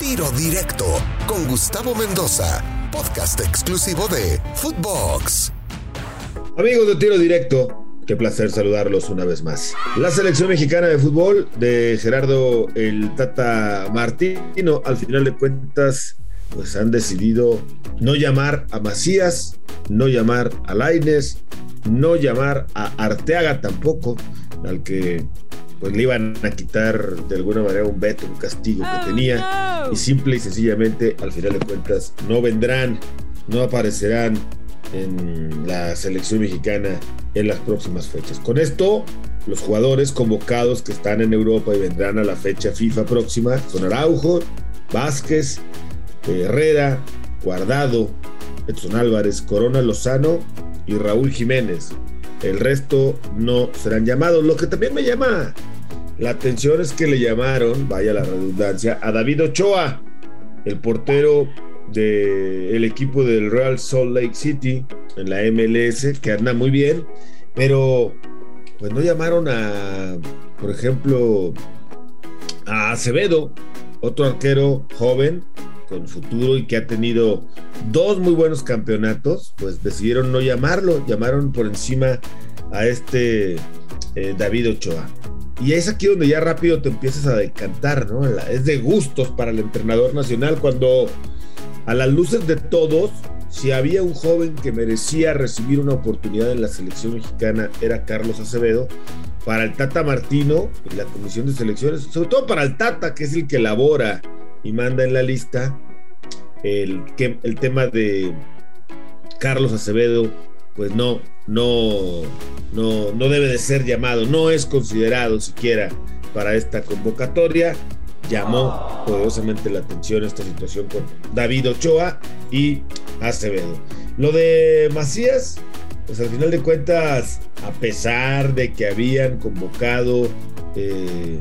Tiro Directo con Gustavo Mendoza, podcast exclusivo de Footbox. Amigos de Tiro Directo, qué placer saludarlos una vez más. La selección mexicana de fútbol de Gerardo el Tata Martino, al final de cuentas, pues han decidido no llamar a Macías, no llamar a Laines, no llamar a Arteaga tampoco, al que pues le iban a quitar de alguna manera un veto, un castigo que tenía y simple y sencillamente al final de cuentas no vendrán, no aparecerán en la selección mexicana en las próximas fechas. Con esto, los jugadores convocados que están en Europa y vendrán a la fecha FIFA próxima son Araujo, Vázquez, Herrera, Guardado, Edson Álvarez, Corona Lozano y Raúl Jiménez. El resto no serán llamados. Lo que también me llama la atención es que le llamaron, vaya la redundancia, a David Ochoa, el portero del equipo del Real Salt Lake City en la MLS, que anda muy bien, pero pues no llamaron a, por ejemplo, a Acevedo, otro arquero joven con futuro y que ha tenido dos muy buenos campeonatos, pues decidieron no llamarlo, llamaron por encima a este eh, David Ochoa. Y es aquí donde ya rápido te empiezas a decantar, ¿no? Es de gustos para el entrenador nacional cuando a las luces de todos, si había un joven que merecía recibir una oportunidad en la selección mexicana era Carlos Acevedo. Para el Tata Martino y la comisión de selecciones, sobre todo para el Tata, que es el que elabora y manda en la lista el, el tema de Carlos Acevedo, pues no, no, no, no debe de ser llamado, no es considerado siquiera para esta convocatoria. Llamó poderosamente la atención esta situación con David Ochoa y Acevedo. Lo de Macías, pues al final de cuentas, a pesar de que habían convocado, eh,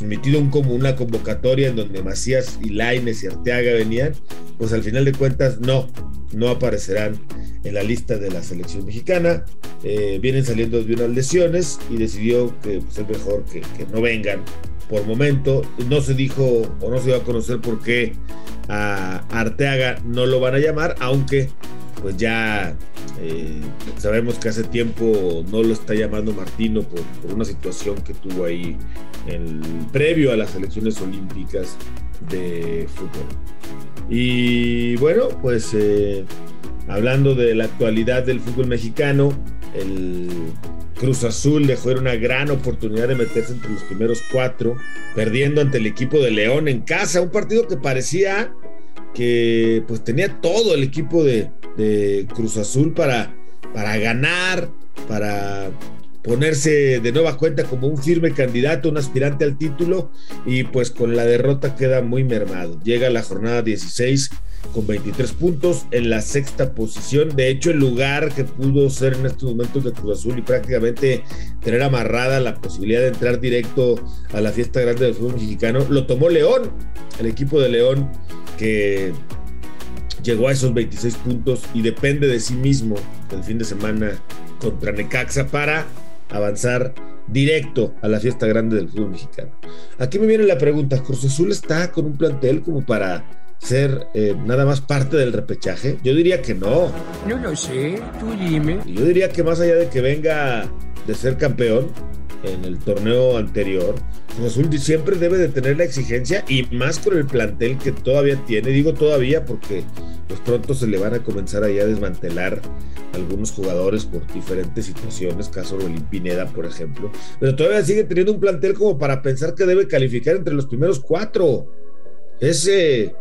emitido un, como una convocatoria en donde Macías y Laines y Arteaga venían, pues al final de cuentas no, no aparecerán en la lista de la selección mexicana. Eh, vienen saliendo de unas lesiones y decidió que pues, es mejor que, no vengan por momento. No se dijo o no se iba a conocer por qué a Arteaga no lo van a llamar, aunque pues ya eh, sabemos que hace tiempo no lo está llamando Martino por, una situación que tuvo ahí en, previo a las elecciones olímpicas de fútbol. Y bueno, pues eh, hablando de la actualidad del fútbol mexicano, el Cruz Azul dejó una gran oportunidad de meterse entre los primeros cuatro, perdiendo ante el equipo de León en casa, un partido que parecía que pues tenía todo el equipo de, Cruz Azul para, para ganar, para ponerse de nueva cuenta como un firme candidato, un aspirante al título y pues con la derrota queda muy mermado. Llega la jornada 16 con 23 puntos en la sexta posición. De hecho, el lugar que pudo ser en estos momentos de Cruz Azul y prácticamente tener amarrada la posibilidad de entrar directo a la fiesta grande del fútbol mexicano, lo tomó León, el equipo de León que llegó a esos 26 puntos y depende de sí mismo el fin de semana contra Necaxa para avanzar directo a la fiesta grande del fútbol mexicano. Aquí me viene la pregunta, ¿Cruz Azul está con un plantel como para ser eh, nada más parte del repechaje? Yo diría que no. No lo sé, tú dime. Yo diría que más allá de que venga de ser campeón en el torneo anterior, Azul siempre debe de tener la exigencia y más con el plantel que todavía tiene. Digo todavía porque pues pronto se le van a comenzar a desmantelar algunos jugadores por diferentes situaciones, caso Rolín Pineda, por ejemplo, pero todavía sigue teniendo un plantel como para pensar que debe calificar entre los primeros cuatro. Ese,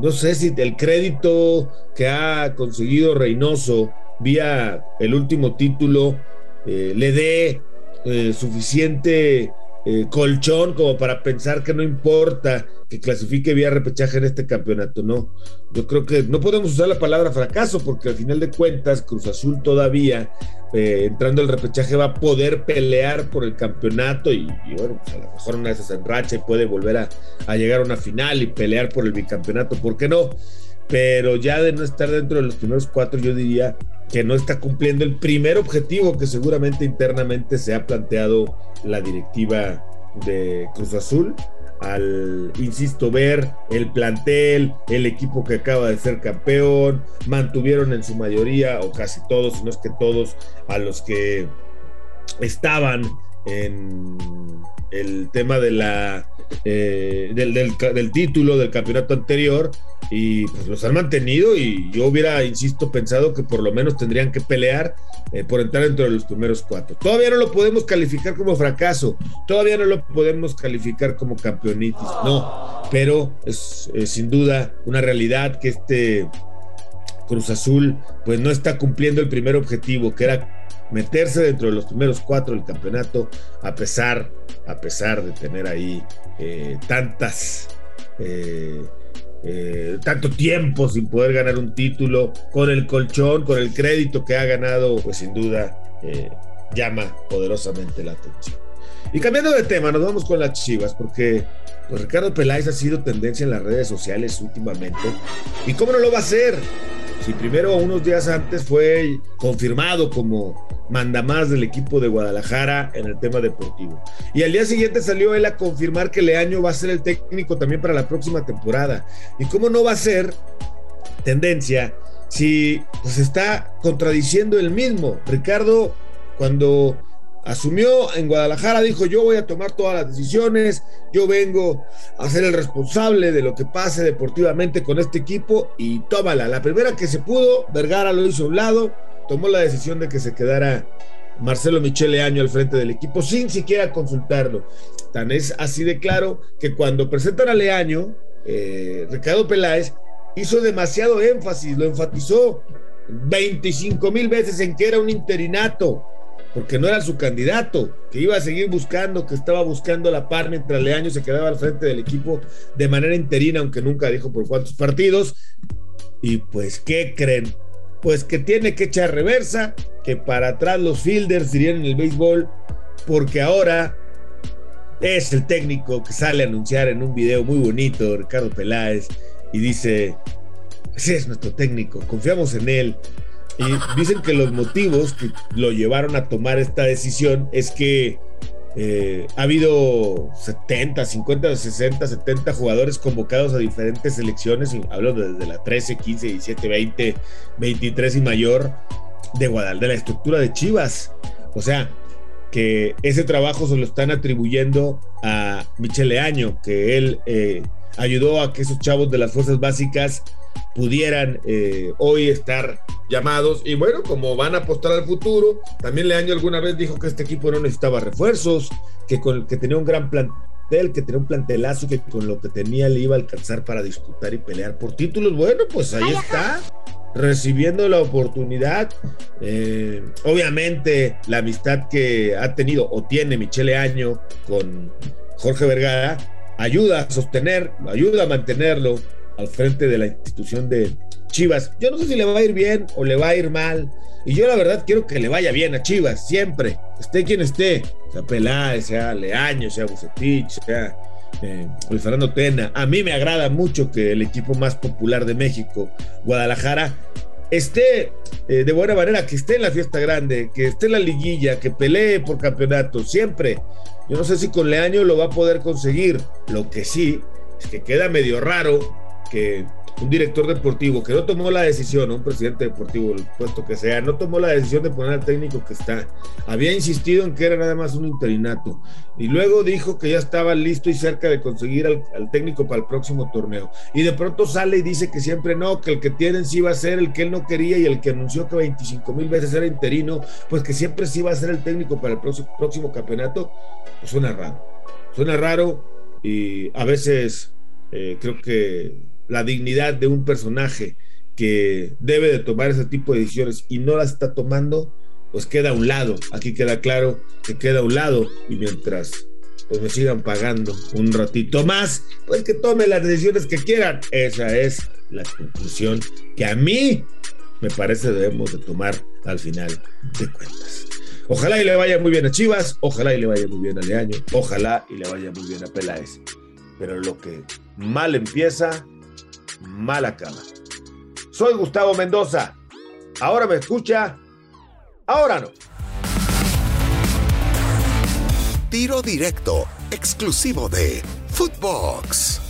no sé si el crédito que ha conseguido Reynoso vía el último título eh, le dé eh, suficiente eh, colchón como para pensar que no importa que clasifique vía repechaje en este campeonato, no. Yo creo que no podemos usar la palabra fracaso porque al final de cuentas Cruz Azul todavía eh, entrando al repechaje va a poder pelear por el campeonato y, bueno, pues a lo mejor una vez se enracha y puede volver a, a llegar a una final y pelear por el bicampeonato, ¿por qué no? Pero ya de no estar dentro de los primeros cuatro, yo diría que no está cumpliendo el primer objetivo que seguramente internamente se ha planteado la directiva de Cruz Azul al, insisto, ver el plantel, el equipo que acaba de ser campeón, mantuvieron en su mayoría, o casi todos, si no es que todos, a los que estaban en el tema de la, eh, del, título del campeonato anterior y pues los han mantenido y yo hubiera, insisto, pensado que por lo menos tendrían que pelear eh, por entrar dentro de los primeros cuatro. Todavía no lo podemos calificar como fracaso, todavía no lo podemos calificar como campeonitis, no, pero es sin duda una realidad que este Cruz Azul pues no está cumpliendo el primer objetivo que era meterse dentro de los primeros cuatro del campeonato, a pesar, a pesar de tener ahí eh, tantas, eh, eh, tanto tiempo sin poder ganar un título, con el colchón, con el crédito que ha ganado, pues sin duda llama poderosamente la atención. Y cambiando de tema, nos vamos con las chivas, porque pues, Ricardo Peláez ha sido tendencia en las redes sociales últimamente. ¿Y cómo no lo va a hacer? Si primero, unos días antes, fue confirmado como mandamás del equipo de Guadalajara en el tema deportivo. Y al día siguiente salió él a confirmar que Leaño va a ser el técnico también para la próxima temporada. ¿Y cómo no va a ser tendencia si pues está contradiciendo el mismo? Ricardo, cuando asumió en Guadalajara, dijo yo voy a tomar todas las decisiones, yo vengo a ser el responsable de lo que pase deportivamente con este equipo y tómala. La primera que se pudo, Vergara lo hizo a un lado, tomó la decisión de que se quedara Marcelo Michele Año al frente del equipo sin siquiera consultarlo. Tan es así de claro que cuando presentan a Leaño, eh, Ricardo Peláez hizo demasiado énfasis, lo enfatizó 25 mil veces en que era un interinato, porque no era su candidato, que iba a seguir buscando, que estaba buscando la par mientras Leaño se quedaba al frente del equipo de manera interina, aunque nunca dijo por cuántos partidos. Y pues, ¿qué creen? Pues que tiene que echar reversa, que para atrás los fielders dirían en el béisbol, porque ahora es el técnico que sale a anunciar en un video muy bonito, Ricardo Peláez, y dice, ese es nuestro técnico, confiamos en él, y dicen que los motivos que lo llevaron a tomar esta decisión es que eh, ha habido 70, 50, 60, 70 jugadores convocados a diferentes selecciones, hablo desde la 13, 15, 17, 20, 23 y mayor de Guadalajara, de la estructura de Chivas. O sea, que ese trabajo se lo están atribuyendo a Michele Año, que él eh, ayudó a que esos chavos de las fuerzas básicas pudieran eh, hoy estar llamados. Y bueno, como van a apostar al futuro, también Leaño alguna vez dijo que este equipo no necesitaba refuerzos, que, con, que tenía un gran plantel, que tenía un plantelazo que con lo que tenía le iba a alcanzar para disputar y pelear por títulos. Bueno, pues ahí está recibiendo la oportunidad. Eh, obviamente, la amistad que ha tenido o tiene Michele Año con Jorge Vergara ayuda a sostener, ayuda a mantenerlo al frente de la institución de Chivas. Yo no sé si le va a ir bien o le va a ir mal. Y yo la verdad quiero que le vaya bien a Chivas, siempre, esté quien esté, sea Peláez, sea Leaño, sea Bucetich, sea eh, Luis Fernando Tena. A mí me agrada mucho que el equipo más popular de México, Guadalajara, esté eh, de buena manera, que esté en la fiesta grande, que esté en la liguilla, que pelee por campeonato, siempre. Yo no sé si con Leaño lo va a poder conseguir. Lo que sí es que queda medio raro que un director deportivo que no tomó la decisión, un presidente deportivo, el puesto que sea, no tomó la decisión de poner al técnico que está. Había insistido en que era nada más un interinato. Y luego dijo que ya estaba listo y cerca de conseguir al, técnico para el próximo torneo. Y de pronto sale y dice que siempre no, que el que tienen sí va a ser el que él no quería y el que anunció que 25 mil veces era interino, pues que siempre sí va a ser el técnico para el próximo, campeonato. Pues suena raro. Suena raro y a veces eh, creo que la dignidad de un personaje que debe de tomar ese tipo de decisiones y no las está tomando, pues queda a un lado. Aquí queda claro que queda a un lado y mientras pues me sigan pagando un ratito más, pues que tome las decisiones que quieran. Esa es la conclusión que a mí me parece debemos de tomar al final de cuentas. Ojalá y le vaya muy bien a Chivas, ojalá y le vaya muy bien a Leaño, ojalá y le vaya muy bien a Peláez. Pero lo que mal empieza, mal acaba. Soy Gustavo Mendoza. Ahora me escucha, ahora no. Tiro directo, exclusivo de Footbox.